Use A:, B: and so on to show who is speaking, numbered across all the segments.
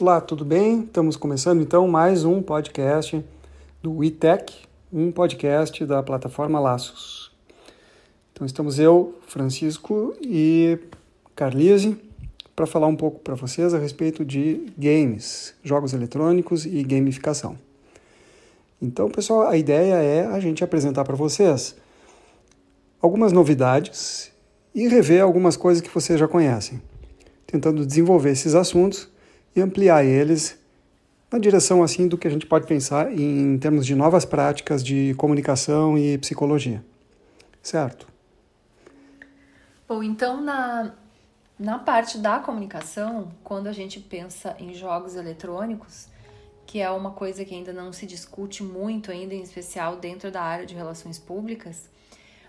A: Olá, tudo bem? Estamos começando então mais um podcast do ITEC, um podcast da plataforma Laços. Então estamos eu, Francisco e Carlise para falar um pouco para vocês a respeito de games, jogos eletrônicos e gamificação. Então, pessoal, a ideia é a gente apresentar para vocês algumas novidades e rever algumas coisas que vocês já conhecem, tentando desenvolver esses assuntos e ampliar eles na direção assim do que a gente pode pensar em termos de novas práticas de comunicação e psicologia. Certo?
B: Bom, então na, na parte da comunicação, quando a gente pensa em jogos eletrônicos, que é uma coisa que ainda não se discute muito ainda, em especial dentro da área de relações públicas,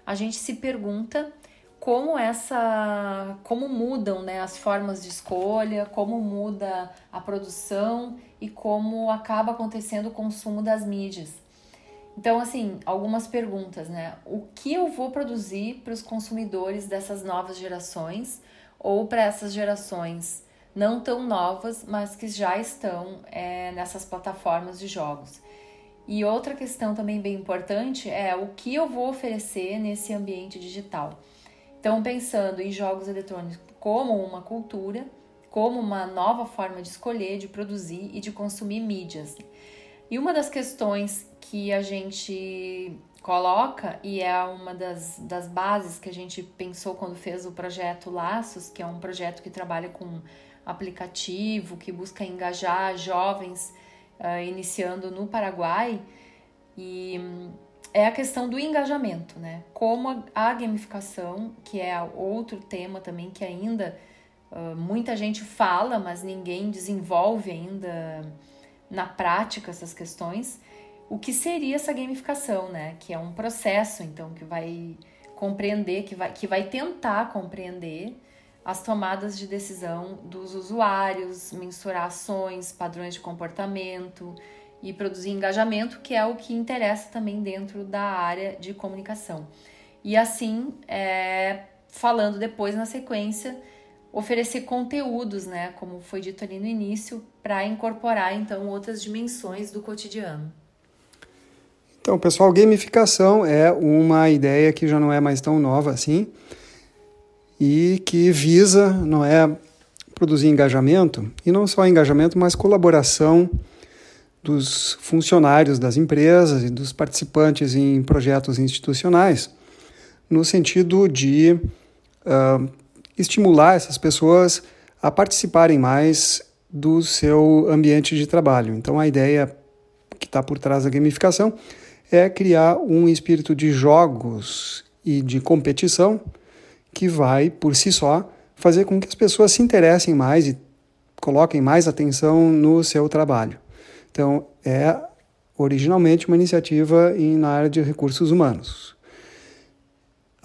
B: a gente se pergunta como essa como mudam né, as formas de escolha, como muda a produção e como acaba acontecendo o consumo das mídias. Então, assim, algumas perguntas, né? O que eu vou produzir para os consumidores dessas novas gerações ou para essas gerações não tão novas, mas que já estão é, nessas plataformas de jogos? E outra questão também bem importante é o que eu vou oferecer nesse ambiente digital. Então, pensando em jogos eletrônicos como uma cultura, como uma nova forma de escolher, de produzir e de consumir mídias. E uma das questões que a gente coloca, e é uma das, das bases que a gente pensou quando fez o projeto Laços, que é um projeto que trabalha com aplicativo, que busca engajar jovens uh, iniciando no Paraguai. E é a questão do engajamento, né? Como a gamificação, que é outro tema também que ainda uh, muita gente fala, mas ninguém desenvolve ainda na prática essas questões. O que seria essa gamificação, né? Que é um processo, então, que vai compreender, que vai, que vai tentar compreender as tomadas de decisão dos usuários, mensurar ações, padrões de comportamento, e produzir engajamento, que é o que interessa também dentro da área de comunicação. E assim, é, falando depois na sequência, oferecer conteúdos, né, como foi dito ali no início, para incorporar então outras dimensões do cotidiano.
A: Então, pessoal, gamificação é uma ideia que já não é mais tão nova assim e que visa, não é, produzir engajamento e não só engajamento, mas colaboração dos funcionários das empresas e dos participantes em projetos institucionais, no sentido de uh, estimular essas pessoas a participarem mais do seu ambiente de trabalho. Então, a ideia que está por trás da gamificação é criar um espírito de jogos e de competição que vai, por si só, fazer com que as pessoas se interessem mais e coloquem mais atenção no seu trabalho. Então, é originalmente uma iniciativa em, na área de recursos humanos.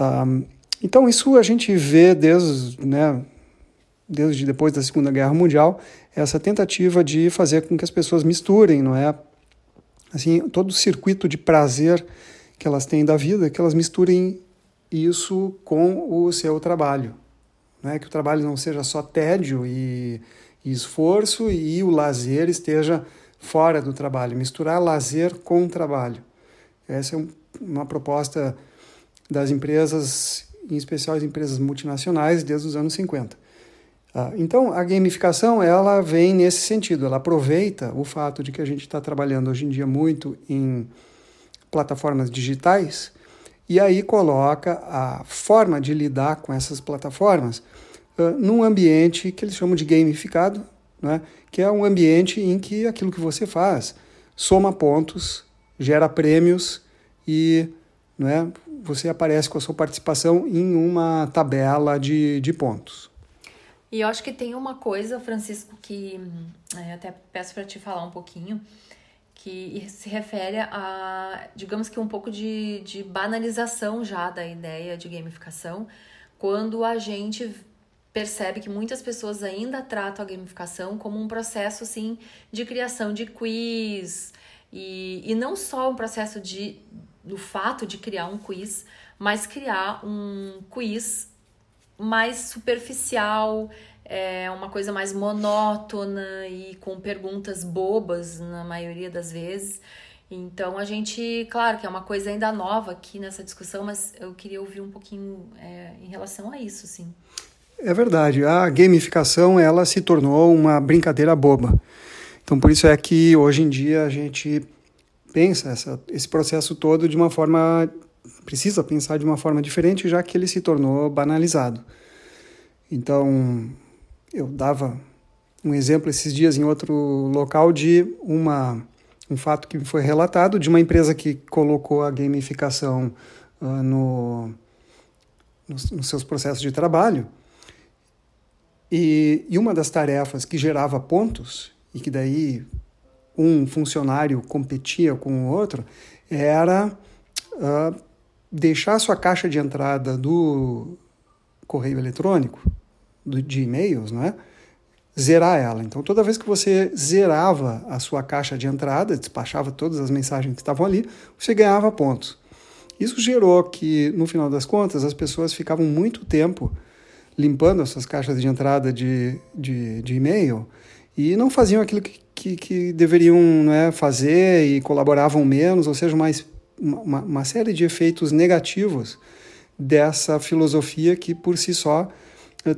A: Um, então, isso a gente vê desde, né, desde depois da Segunda Guerra Mundial, essa tentativa de fazer com que as pessoas misturem, não é? Assim, todo o circuito de prazer que elas têm da vida, que elas misturem isso com o seu trabalho. Não é que o trabalho não seja só tédio e, e esforço e o lazer esteja fora do trabalho, misturar lazer com trabalho. Essa é uma proposta das empresas, em especial as empresas multinacionais, desde os anos 50. Ah, então, a gamificação ela vem nesse sentido, ela aproveita o fato de que a gente está trabalhando hoje em dia muito em plataformas digitais e aí coloca a forma de lidar com essas plataformas uh, num ambiente que eles chamam de gamificado, né? que é um ambiente em que aquilo que você faz soma pontos, gera prêmios e né, você aparece com a sua participação em uma tabela de, de pontos.
B: E eu acho que tem uma coisa, Francisco, que é, até peço para te falar um pouquinho, que se refere a, digamos que um pouco de, de banalização já da ideia de gamificação, quando a gente percebe que muitas pessoas ainda tratam a gamificação como um processo assim de criação de quiz e, e não só um processo de do fato de criar um quiz, mas criar um quiz mais superficial, é uma coisa mais monótona e com perguntas bobas na maioria das vezes. Então a gente, claro que é uma coisa ainda nova aqui nessa discussão, mas eu queria ouvir um pouquinho é, em relação a isso, sim.
A: É verdade, a gamificação ela se tornou uma brincadeira boba. Então por isso é que hoje em dia a gente pensa essa, esse processo todo de uma forma precisa pensar de uma forma diferente, já que ele se tornou banalizado. Então eu dava um exemplo esses dias em outro local de uma um fato que foi relatado de uma empresa que colocou a gamificação uh, no, nos, nos, seus processos de trabalho. E, e uma das tarefas que gerava pontos, e que daí um funcionário competia com o outro, era uh, deixar sua caixa de entrada do correio eletrônico, do, de e-mails, não é? zerar ela. Então, toda vez que você zerava a sua caixa de entrada, despachava todas as mensagens que estavam ali, você ganhava pontos. Isso gerou que, no final das contas, as pessoas ficavam muito tempo limpando as suas caixas de entrada de, de, de e-mail e não faziam aquilo que, que, que deveriam é, fazer e colaboravam menos, ou seja, mais, uma, uma série de efeitos negativos dessa filosofia que, por si só,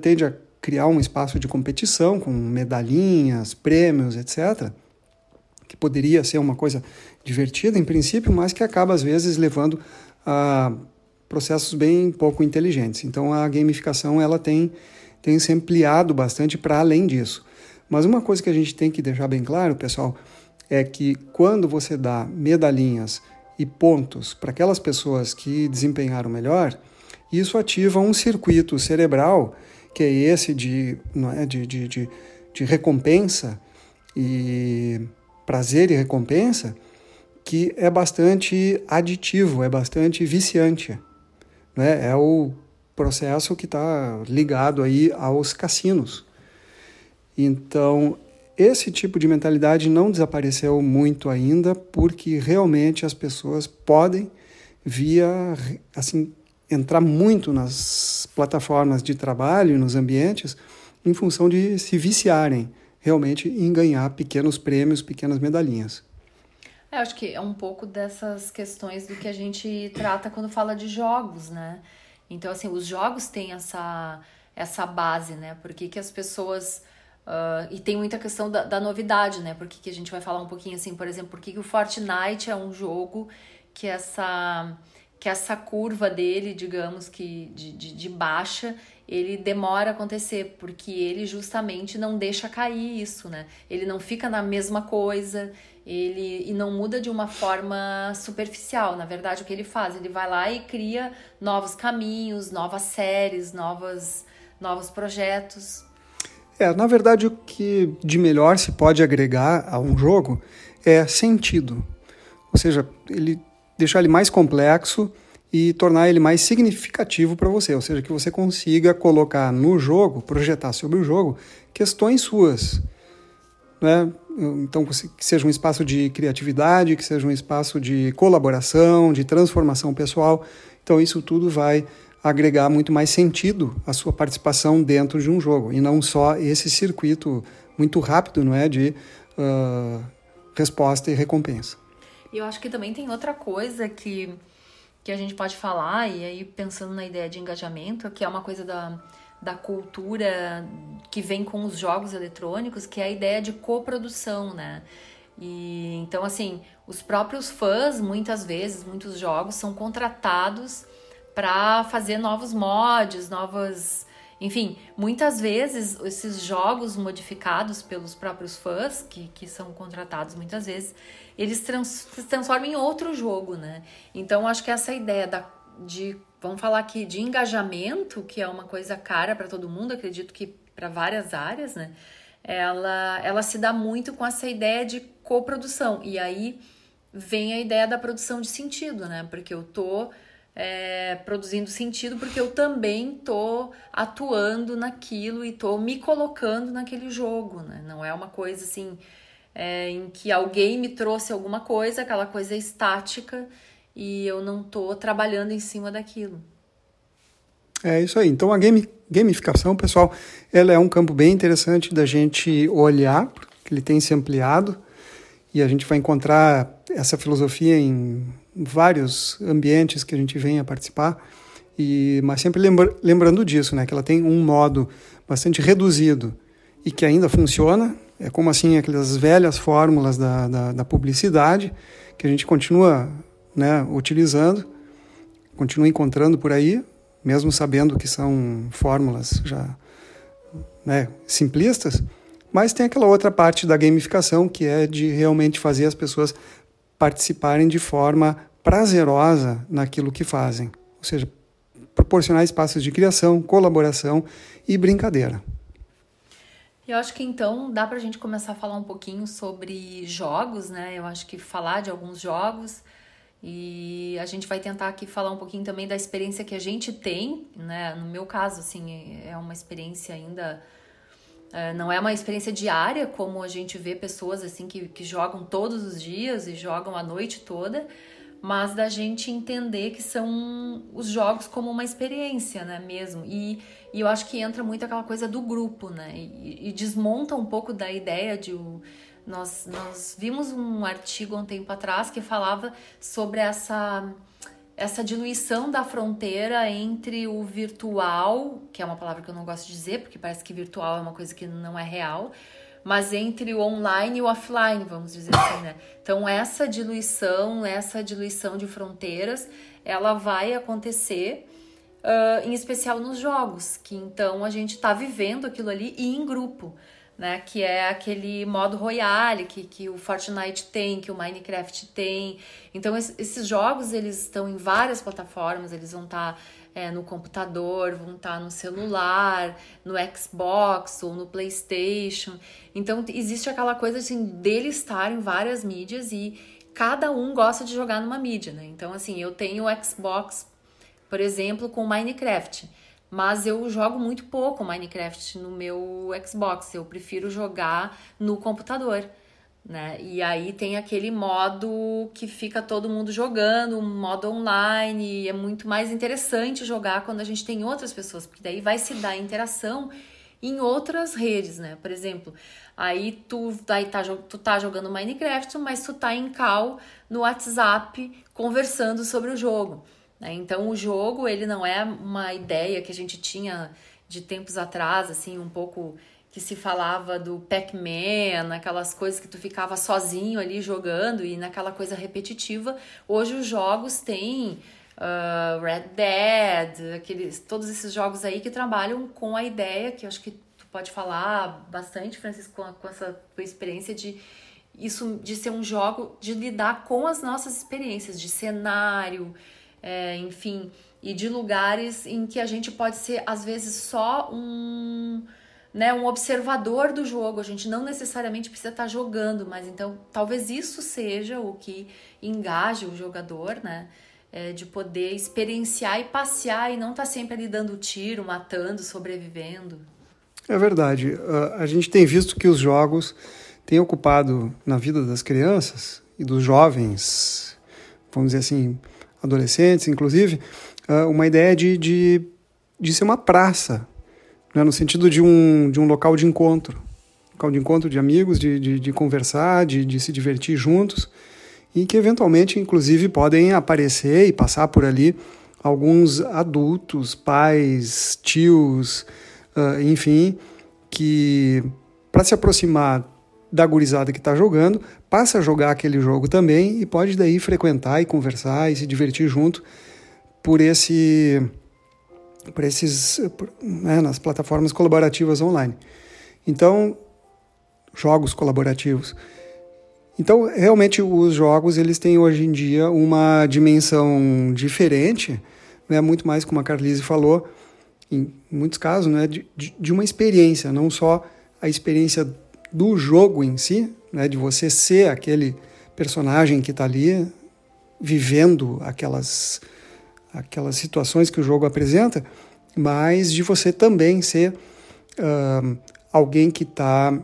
A: tende a criar um espaço de competição com medalhinhas, prêmios, etc., que poderia ser uma coisa divertida em princípio, mas que acaba às vezes levando a processos bem pouco inteligentes. Então a gamificação ela tem tem se ampliado bastante para além disso. Mas uma coisa que a gente tem que deixar bem claro, pessoal, é que quando você dá medalhinhas e pontos para aquelas pessoas que desempenharam melhor, isso ativa um circuito cerebral que é esse de, não é, de, de, de, de recompensa e prazer e recompensa, que é bastante aditivo, é bastante viciante. Né? É o processo que está ligado aí aos cassinos. Então, esse tipo de mentalidade não desapareceu muito ainda, porque realmente as pessoas podem, via assim entrar muito nas plataformas de trabalho, nos ambientes, em função de se viciarem realmente em ganhar pequenos prêmios, pequenas medalhinhas.
B: É, acho que é um pouco dessas questões do que a gente trata quando fala de jogos, né? Então, assim, os jogos têm essa, essa base, né? Por que, que as pessoas. Uh, e tem muita questão da, da novidade, né? Porque que a gente vai falar um pouquinho assim, por exemplo, por que, que o Fortnite é um jogo que essa que essa curva dele, digamos que de, de, de, baixa, ele demora a acontecer, porque ele justamente não deixa cair isso, né? Ele não fica na mesma coisa, ele e não muda de uma forma superficial. Na verdade, o que ele faz? Ele vai lá e cria novos caminhos, novas séries, novas, novos projetos.
A: É, na verdade, o que de melhor se pode agregar a um jogo é sentido. Ou seja, ele deixar ele mais complexo e tornar ele mais significativo para você, ou seja, que você consiga colocar no jogo, projetar sobre o jogo questões suas. Né? Então, que seja um espaço de criatividade, que seja um espaço de colaboração, de transformação pessoal. Então, isso tudo vai agregar muito mais sentido à sua participação dentro de um jogo, e não só esse circuito muito rápido não é, de uh, resposta e recompensa.
B: E eu acho que também tem outra coisa que, que a gente pode falar, e aí pensando na ideia de engajamento, que é uma coisa da, da cultura que vem com os jogos eletrônicos, que é a ideia de coprodução, né? E então assim, os próprios fãs, muitas vezes, muitos jogos são contratados para fazer novos mods, novas enfim, muitas vezes esses jogos modificados pelos próprios fãs, que, que são contratados muitas vezes, eles trans, se transformam em outro jogo, né? Então, acho que essa ideia da, de, vamos falar aqui, de engajamento, que é uma coisa cara para todo mundo, acredito que para várias áreas, né? Ela, ela se dá muito com essa ideia de coprodução. E aí vem a ideia da produção de sentido, né? Porque eu tô é, produzindo sentido porque eu também tô atuando naquilo e tô me colocando naquele jogo, né? Não é uma coisa assim é, em que alguém me trouxe alguma coisa, aquela coisa estática e eu não tô trabalhando em cima daquilo.
A: É isso aí. Então a game, gamificação, pessoal, ela é um campo bem interessante da gente olhar, porque ele tem se ampliado e a gente vai encontrar essa filosofia em vários ambientes que a gente vem a participar. E, mas sempre lembra, lembrando disso, né, que ela tem um modo bastante reduzido e que ainda funciona. É como assim aquelas velhas fórmulas da, da, da publicidade que a gente continua né, utilizando, continua encontrando por aí, mesmo sabendo que são fórmulas já né, simplistas, mas tem aquela outra parte da gamificação que é de realmente fazer as pessoas participarem de forma prazerosa naquilo que fazem, ou seja, proporcionar espaços de criação, colaboração e brincadeira.
B: Eu acho que então dá para a gente começar a falar um pouquinho sobre jogos, né? Eu acho que falar de alguns jogos e a gente vai tentar aqui falar um pouquinho também da experiência que a gente tem, né? No meu caso, assim, é uma experiência ainda. É, não é uma experiência diária, como a gente vê pessoas assim que, que jogam todos os dias e jogam a noite toda, mas da gente entender que são os jogos como uma experiência, né, mesmo. E, e eu acho que entra muito aquela coisa do grupo, né, e, e desmonta um pouco da ideia de nós, nós vimos um artigo há um tempo atrás que falava sobre essa essa diluição da fronteira entre o virtual, que é uma palavra que eu não gosto de dizer, porque parece que virtual é uma coisa que não é real, mas entre o online e o offline, vamos dizer assim, né? Então essa diluição, essa diluição de fronteiras, ela vai acontecer uh, em especial nos jogos, que então a gente está vivendo aquilo ali e em grupo. Né, que é aquele modo royale que, que o Fortnite tem, que o Minecraft tem. Então, esses jogos, eles estão em várias plataformas, eles vão estar... Tá é, no computador, vão estar tá no celular, no Xbox ou no PlayStation. Então existe aquela coisa assim dele estar em várias mídias e cada um gosta de jogar numa mídia, né? Então assim, eu tenho o Xbox, por exemplo, com Minecraft. Mas eu jogo muito pouco Minecraft no meu Xbox. Eu prefiro jogar no computador né? E aí tem aquele modo que fica todo mundo jogando, um modo online, é muito mais interessante jogar quando a gente tem outras pessoas, porque daí vai se dar interação em outras redes, né? Por exemplo, aí tu, aí tá, tu tá jogando Minecraft, mas tu tá em call no WhatsApp conversando sobre o jogo. Né? Então o jogo ele não é uma ideia que a gente tinha de tempos atrás, assim, um pouco que se falava do Pac-Man, aquelas coisas que tu ficava sozinho ali jogando e naquela coisa repetitiva. Hoje os jogos têm uh, Red Dead, aqueles, todos esses jogos aí que trabalham com a ideia, que eu acho que tu pode falar bastante, Francisco, com, com essa tua experiência de isso de ser um jogo de lidar com as nossas experiências de cenário, é, enfim, e de lugares em que a gente pode ser às vezes só um né, um observador do jogo. A gente não necessariamente precisa estar jogando, mas então talvez isso seja o que engaje o jogador, né? É, de poder experienciar e passear e não estar tá sempre ali dando tiro, matando, sobrevivendo.
A: É verdade. A gente tem visto que os jogos têm ocupado na vida das crianças e dos jovens, vamos dizer assim, adolescentes, inclusive, uma ideia de, de, de ser uma praça né, no sentido de um, de um local de encontro. Local de encontro de amigos, de, de, de conversar, de, de se divertir juntos, e que eventualmente, inclusive, podem aparecer e passar por ali alguns adultos, pais, tios, uh, enfim, que para se aproximar da gurizada que está jogando, passa a jogar aquele jogo também e pode daí frequentar e conversar e se divertir junto por esse por esses, por, né, nas plataformas colaborativas online. Então, jogos colaborativos. Então, realmente, os jogos eles têm hoje em dia uma dimensão diferente, né, muito mais como a Carlise falou, em muitos casos, né, de, de uma experiência, não só a experiência do jogo em si, né, de você ser aquele personagem que está ali vivendo aquelas aquelas situações que o jogo apresenta, mas de você também ser uh, alguém que está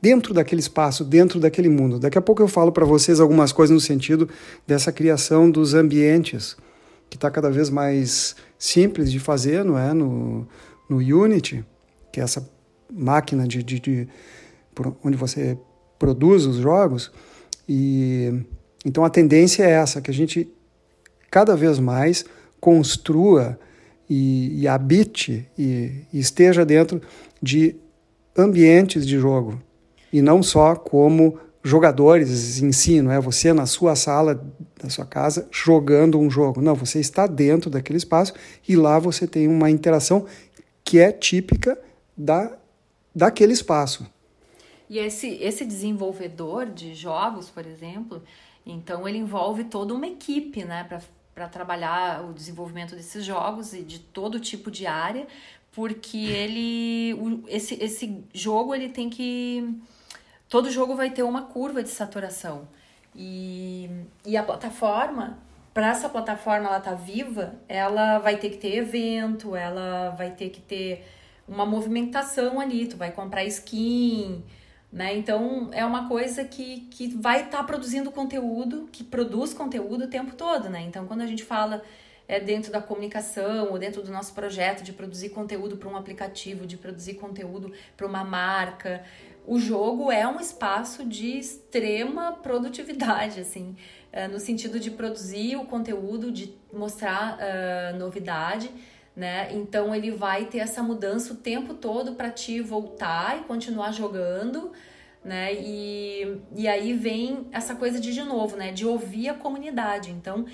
A: dentro daquele espaço, dentro daquele mundo. Daqui a pouco eu falo para vocês algumas coisas no sentido dessa criação dos ambientes, que está cada vez mais simples de fazer, não é? No, no Unity, que é essa máquina de, de, de onde você produz os jogos. E então a tendência é essa, que a gente cada vez mais construa e, e habite e, e esteja dentro de ambientes de jogo e não só como jogadores em si, não é você na sua sala da sua casa jogando um jogo. Não, você está dentro daquele espaço e lá você tem uma interação que é típica da, daquele espaço.
B: E esse, esse desenvolvedor de jogos, por exemplo, então ele envolve toda uma equipe, né, para trabalhar o desenvolvimento desses jogos e de todo tipo de área, porque ele o, esse, esse jogo ele tem que todo jogo vai ter uma curva de saturação. E, e a plataforma, para essa plataforma ela tá viva, ela vai ter que ter evento, ela vai ter que ter uma movimentação ali, tu vai comprar skin, né? Então é uma coisa que, que vai estar tá produzindo conteúdo, que produz conteúdo o tempo todo, né? Então quando a gente fala é, dentro da comunicação ou dentro do nosso projeto de produzir conteúdo para um aplicativo, de produzir conteúdo para uma marca, o jogo é um espaço de extrema produtividade, assim, é, no sentido de produzir o conteúdo, de mostrar uh, novidade né? Então ele vai ter essa mudança o tempo todo para te voltar e continuar jogando, né? E, e aí vem essa coisa de de novo, né? De ouvir a comunidade. Então,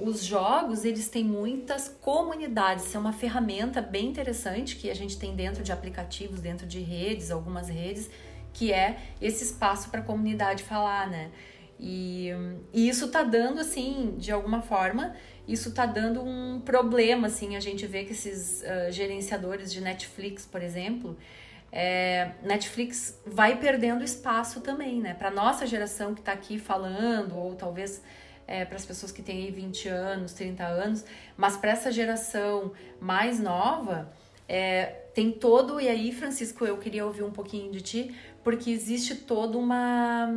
B: os jogos, eles têm muitas comunidades. Isso é uma ferramenta bem interessante que a gente tem dentro de aplicativos, dentro de redes, algumas redes, que é esse espaço para a comunidade falar, né? E, e isso tá dando, assim, de alguma forma, isso tá dando um problema, assim, a gente vê que esses uh, gerenciadores de Netflix, por exemplo, é, Netflix vai perdendo espaço também, né? Para nossa geração que está aqui falando, ou talvez é, para as pessoas que têm aí 20 anos, 30 anos, mas para essa geração mais nova, é, tem todo. E aí, Francisco, eu queria ouvir um pouquinho de ti, porque existe toda uma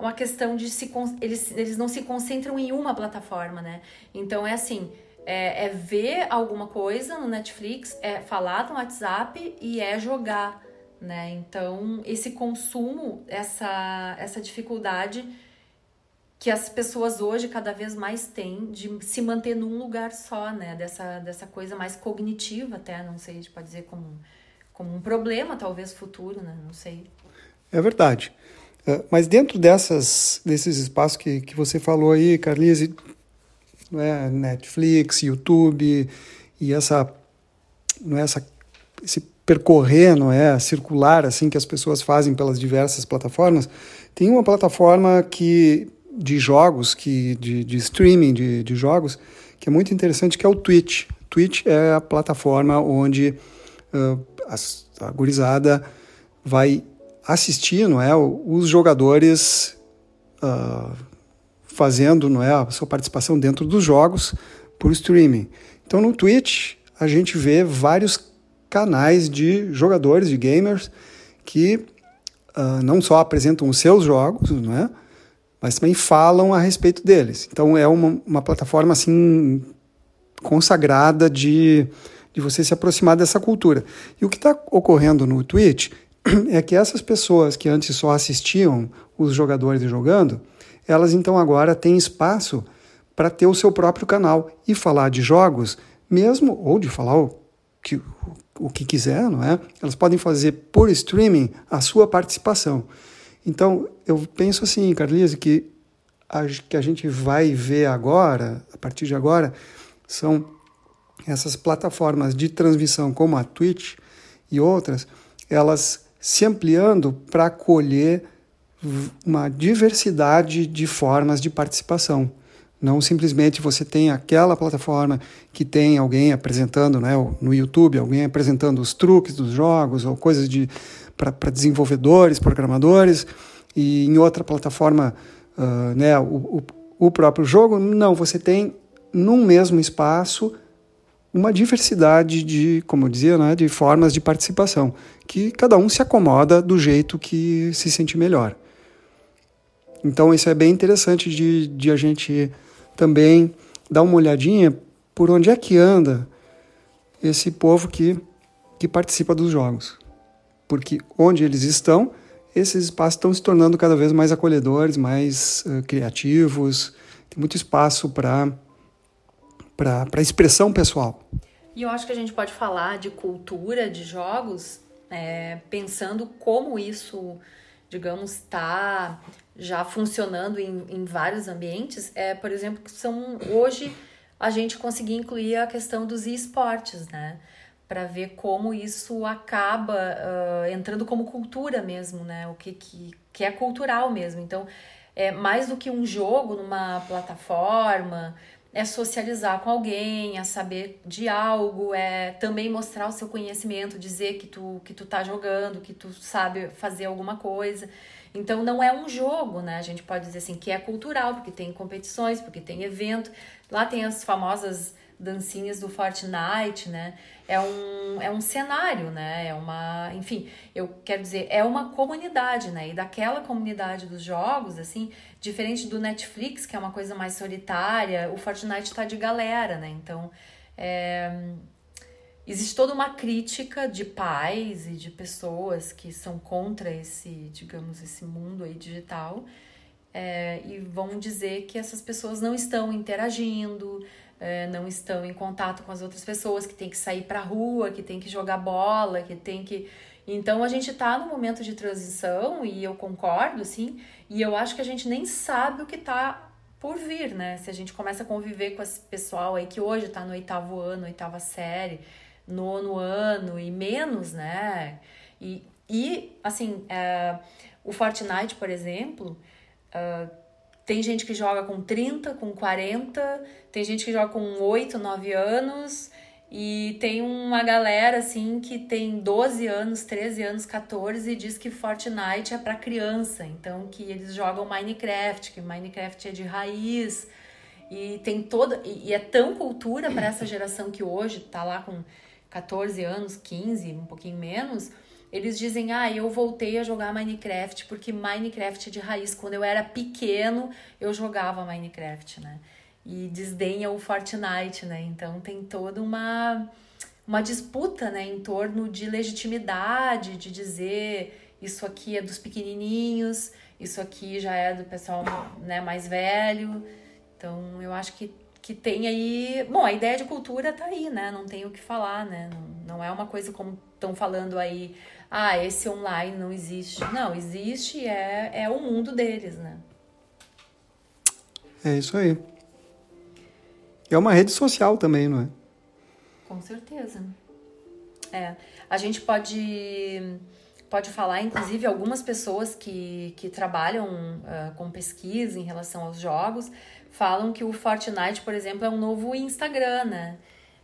B: uma questão de se eles, eles não se concentram em uma plataforma, né? Então é assim, é, é, ver alguma coisa no Netflix, é falar no WhatsApp e é jogar, né? Então esse consumo, essa essa dificuldade que as pessoas hoje cada vez mais têm de se manter num lugar só, né? Dessa, dessa coisa mais cognitiva até, não sei, a gente pode dizer como, como um problema talvez futuro, né? Não sei.
A: É verdade. É, mas dentro dessas, desses espaços que, que você falou aí, Carlise, é, Netflix, YouTube e essa, não é, essa, esse percorrer, não é, circular assim que as pessoas fazem pelas diversas plataformas, tem uma plataforma que de jogos, que de, de streaming de, de jogos, que é muito interessante, que é o Twitch. Twitch é a plataforma onde uh, a gurizada vai assistir não é, os jogadores uh, fazendo não é, a sua participação dentro dos jogos por streaming. Então no Twitch a gente vê vários canais de jogadores, de gamers, que uh, não só apresentam os seus jogos, não é? mas também falam a respeito deles. Então é uma, uma plataforma assim consagrada de, de você se aproximar dessa cultura. E o que está ocorrendo no Twitch é que essas pessoas que antes só assistiam os jogadores jogando, elas então agora têm espaço para ter o seu próprio canal e falar de jogos, mesmo ou de falar o que, o que quiser, não é? Elas podem fazer por streaming a sua participação. Então, eu penso assim, Carlise, que a, que a gente vai ver agora, a partir de agora, são essas plataformas de transmissão como a Twitch e outras, elas se ampliando para acolher uma diversidade de formas de participação. Não simplesmente você tem aquela plataforma que tem alguém apresentando, né, no YouTube, alguém apresentando os truques dos jogos ou coisas de para desenvolvedores, programadores, e em outra plataforma, uh, né, o, o, o próprio jogo. Não, você tem num mesmo espaço uma diversidade de, como eu dizia, né, de formas de participação, que cada um se acomoda do jeito que se sente melhor. Então isso é bem interessante de, de a gente também dar uma olhadinha, por onde é que anda esse povo que, que participa dos jogos. Porque onde eles estão, esses espaços estão se tornando cada vez mais acolhedores, mais uh, criativos, tem muito espaço para expressão pessoal.
B: E eu acho que a gente pode falar de cultura de jogos é, pensando como isso, digamos, está já funcionando em, em vários ambientes. É, por exemplo, que são hoje a gente conseguir incluir a questão dos esportes, né? Para ver como isso acaba uh, entrando como cultura mesmo, né? O que, que, que é cultural mesmo. Então, é mais do que um jogo numa plataforma, é socializar com alguém, é saber de algo, é também mostrar o seu conhecimento, dizer que tu que tu tá jogando, que tu sabe fazer alguma coisa. Então não é um jogo, né? A gente pode dizer assim que é cultural, porque tem competições, porque tem evento. Lá tem as famosas dancinhas do Fortnite, né? É um, é um cenário, né? É uma, enfim, eu quero dizer, é uma comunidade, né? E daquela comunidade dos jogos, assim, diferente do Netflix, que é uma coisa mais solitária, o Fortnite tá de galera, né? Então, é, existe toda uma crítica de pais e de pessoas que são contra esse, digamos, esse mundo aí digital. É, e vão dizer que essas pessoas não estão interagindo, é, não estão em contato com as outras pessoas, que tem que sair para rua, que tem que jogar bola, que tem que. Então a gente está no momento de transição e eu concordo, sim, e eu acho que a gente nem sabe o que está por vir, né? Se a gente começa a conviver com esse pessoal aí que hoje está no oitavo ano, oitava série, nono ano e menos, né? E, e assim, é, o Fortnite, por exemplo, uh, tem gente que joga com 30, com 40, tem gente que joga com 8, 9 anos, e tem uma galera assim que tem 12 anos, 13 anos, 14 e diz que Fortnite é para criança, então que eles jogam Minecraft, que Minecraft é de raiz. E tem toda e é tão cultura para essa geração que hoje tá lá com 14 anos, 15, um pouquinho menos, eles dizem: "Ah, eu voltei a jogar Minecraft porque Minecraft é de raiz. Quando eu era pequeno, eu jogava Minecraft, né?" E desdenha o Fortnite, né? Então tem toda uma uma disputa, né, em torno de legitimidade, de dizer isso aqui é dos pequenininhos, isso aqui já é do pessoal, né, mais velho. Então, eu acho que que tem aí. Bom, a ideia de cultura tá aí, né? Não tem o que falar, né? Não, não é uma coisa como estão falando aí, ah, esse online não existe. Não, existe é, é o mundo deles, né?
A: É isso aí. É uma rede social também, não é?
B: Com certeza. É. A gente pode, pode falar, inclusive, algumas pessoas que, que trabalham uh, com pesquisa em relação aos jogos falam que o Fortnite, por exemplo, é um novo Instagram, né?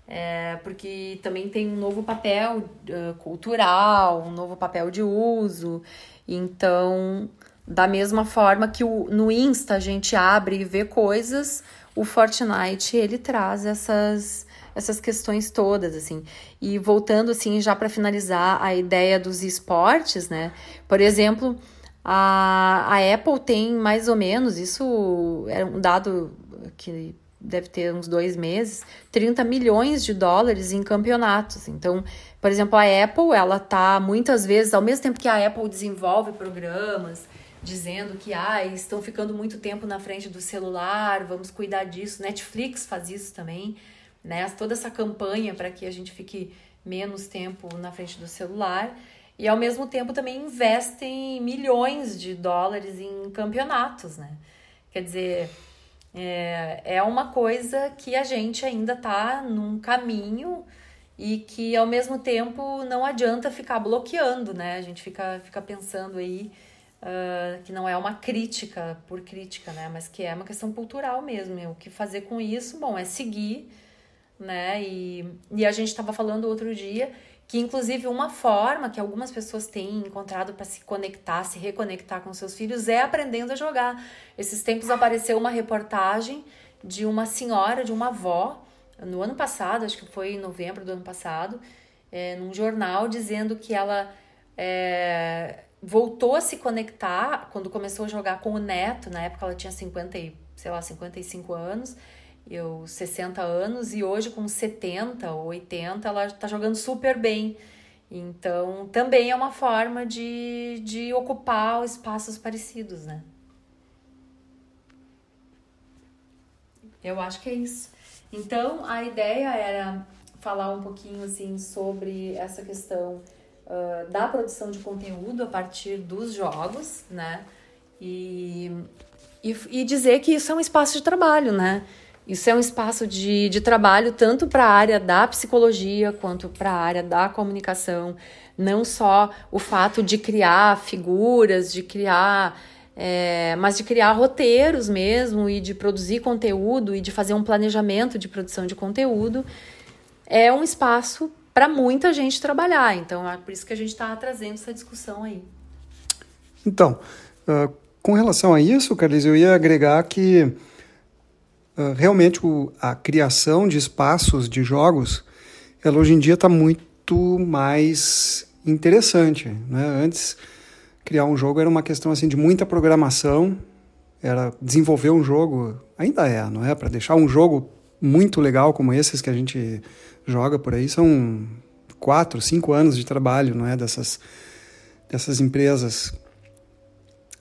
B: É, porque também tem um novo papel uh, cultural, um novo papel de uso. Então, da mesma forma que o, no Insta a gente abre e vê coisas, o Fortnite ele traz essas essas questões todas assim. E voltando assim já para finalizar a ideia dos esportes, né? Por exemplo, a, a Apple tem mais ou menos, isso é um dado que deve ter uns dois meses, 30 milhões de dólares em campeonatos. Então, por exemplo, a Apple, ela tá muitas vezes, ao mesmo tempo que a Apple desenvolve programas, dizendo que ah, estão ficando muito tempo na frente do celular, vamos cuidar disso. Netflix faz isso também, né? Toda essa campanha para que a gente fique menos tempo na frente do celular. E ao mesmo tempo também investem milhões de dólares em campeonatos, né? Quer dizer, é, é uma coisa que a gente ainda está num caminho e que ao mesmo tempo não adianta ficar bloqueando, né? A gente fica, fica pensando aí uh, que não é uma crítica por crítica, né? Mas que é uma questão cultural mesmo. O que fazer com isso? Bom, é seguir, né? E, e a gente estava falando outro dia que inclusive uma forma que algumas pessoas têm encontrado para se conectar, se reconectar com seus filhos é aprendendo a jogar. Esses tempos apareceu uma reportagem de uma senhora, de uma avó, no ano passado, acho que foi em novembro do ano passado, é, num jornal dizendo que ela é, voltou a se conectar quando começou a jogar com o neto, na época ela tinha 50 e, sei lá, 55 anos, eu 60 anos e hoje com 70 ou 80 ela está jogando super bem. Então, também é uma forma de, de ocupar espaços parecidos, né? Eu acho que é isso. Então, a ideia era falar um pouquinho assim sobre essa questão uh, da produção de conteúdo a partir dos jogos, né? E, e, e dizer que isso é um espaço de trabalho, né? Isso é um espaço de, de trabalho tanto para a área da psicologia quanto para a área da comunicação. Não só o fato de criar figuras, de criar. É, mas de criar roteiros mesmo e de produzir conteúdo e de fazer um planejamento de produção de conteúdo é um espaço para muita gente trabalhar. Então é por isso que a gente está trazendo essa discussão aí.
A: Então, uh, com relação a isso, Carlos, eu ia agregar que realmente o, a criação de espaços de jogos, ela hoje em dia está muito mais interessante. Né? Antes, criar um jogo era uma questão assim de muita programação, era desenvolver um jogo, ainda é, não é? Para deixar um jogo muito legal como esses que a gente joga por aí, são quatro, cinco anos de trabalho, não é? Dessas, dessas empresas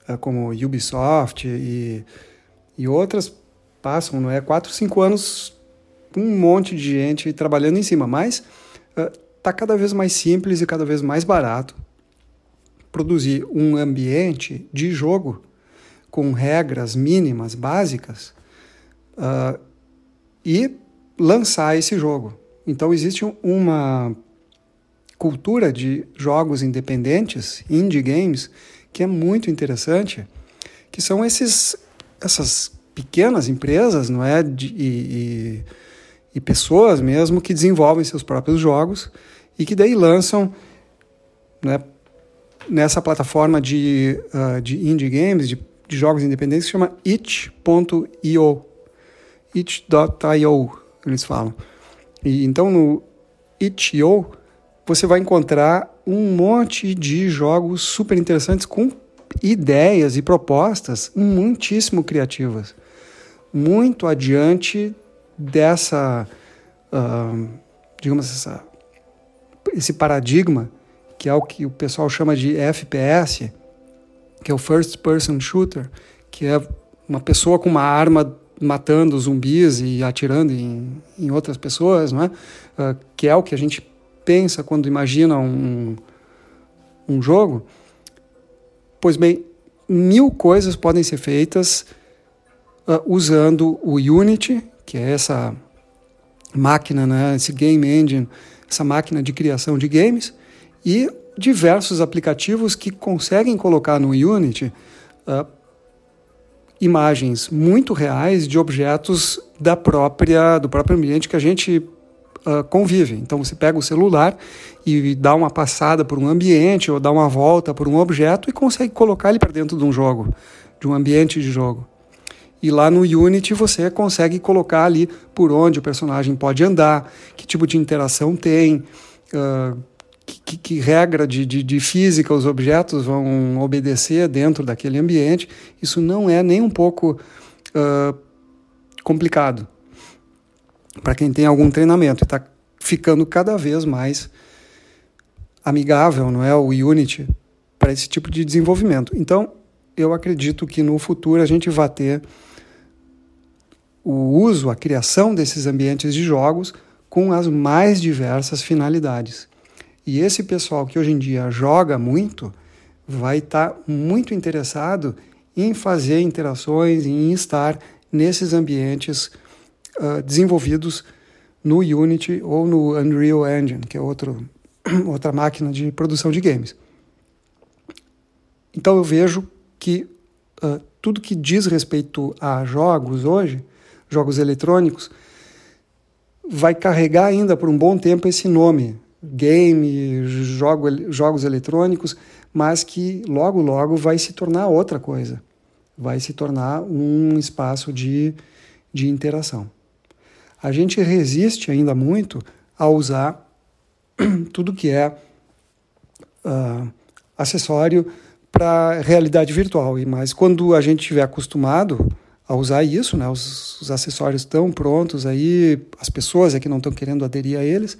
A: ah, como Ubisoft e, e outras passam, não é? Quatro, cinco anos, um monte de gente trabalhando em cima, mas está uh, cada vez mais simples e cada vez mais barato produzir um ambiente de jogo com regras mínimas, básicas, uh, e lançar esse jogo. Então existe uma cultura de jogos independentes, indie games, que é muito interessante, que são esses essas pequenas empresas, não é, de, e, e, pessoas mesmo que desenvolvem seus próprios jogos e que daí lançam, né, nessa plataforma de, uh, de indie games, de, de jogos independentes, que chama itch.io. itch.io, eles falam. E, então, no itch.io, você vai encontrar um monte de jogos super interessantes com ideias e propostas muitíssimo criativas muito adiante dessa, uh, digamos, essa, esse paradigma que é o que o pessoal chama de FPS, que é o First Person Shooter, que é uma pessoa com uma arma matando zumbis e atirando em, em outras pessoas, não é? Uh, que é o que a gente pensa quando imagina um, um jogo. Pois bem, mil coisas podem ser feitas uh, usando o Unity, que é essa máquina, né, esse game engine, essa máquina de criação de games, e diversos aplicativos que conseguem colocar no Unity uh, imagens muito reais de objetos da própria do próprio ambiente que a gente uh, convive. Então você pega o celular e dá uma passada por um ambiente ou dá uma volta por um objeto e consegue colocar ele para dentro de um jogo, de um ambiente de jogo. E lá no Unity você consegue colocar ali por onde o personagem pode andar, que tipo de interação tem, uh, que, que, regra de, de, de, física os objetos vão obedecer dentro daquele ambiente. Isso não é nem um pouco uh, complicado para quem tem algum treinamento. Está ficando cada vez mais amigável, não é, o Unity para esse tipo de desenvolvimento. Então, eu acredito que no futuro a gente vai ter o uso, a criação desses ambientes de jogos com as mais diversas finalidades. E esse pessoal que hoje em dia joga muito vai estar tá muito interessado em fazer interações, em estar nesses ambientes uh, desenvolvidos no Unity ou no Unreal Engine, que é outro, outra máquina de produção de games. Então eu vejo que uh, tudo que diz respeito a jogos hoje jogos eletrônicos, vai carregar ainda por um bom tempo esse nome, game, jogo, jogos eletrônicos, mas que logo, logo vai se tornar outra coisa. Vai se tornar um espaço de, de interação. A gente resiste ainda muito a usar tudo que é uh, acessório para realidade virtual, mas quando a gente estiver acostumado a usar isso, né? Os, os acessórios estão prontos aí, as pessoas é que não estão querendo aderir a eles.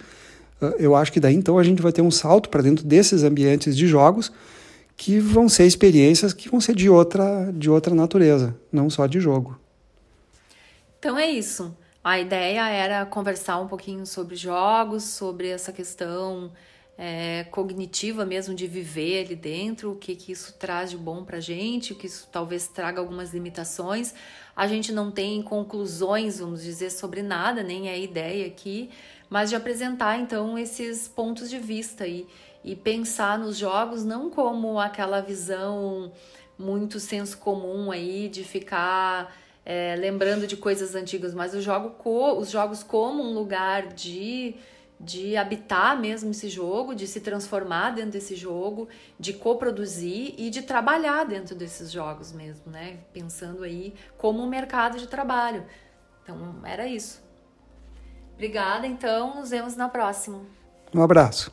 A: Uh, eu acho que daí então a gente vai ter um salto para dentro desses ambientes de jogos que vão ser experiências que vão ser de outra, de outra natureza, não só de jogo.
B: Então é isso. A ideia era conversar um pouquinho sobre jogos, sobre essa questão é, cognitiva mesmo de viver ali dentro, o que, que isso traz de bom pra gente, o que isso talvez traga algumas limitações. A gente não tem conclusões, vamos dizer, sobre nada, nem é ideia aqui, mas de apresentar então esses pontos de vista aí e pensar nos jogos não como aquela visão muito senso comum aí de ficar é, lembrando de coisas antigas, mas o jogo co, os jogos como um lugar de de habitar mesmo esse jogo, de se transformar dentro desse jogo, de coproduzir e de trabalhar dentro desses jogos mesmo, né? Pensando aí como um mercado de trabalho. Então, era isso. Obrigada, então, nos vemos na próxima.
A: Um abraço.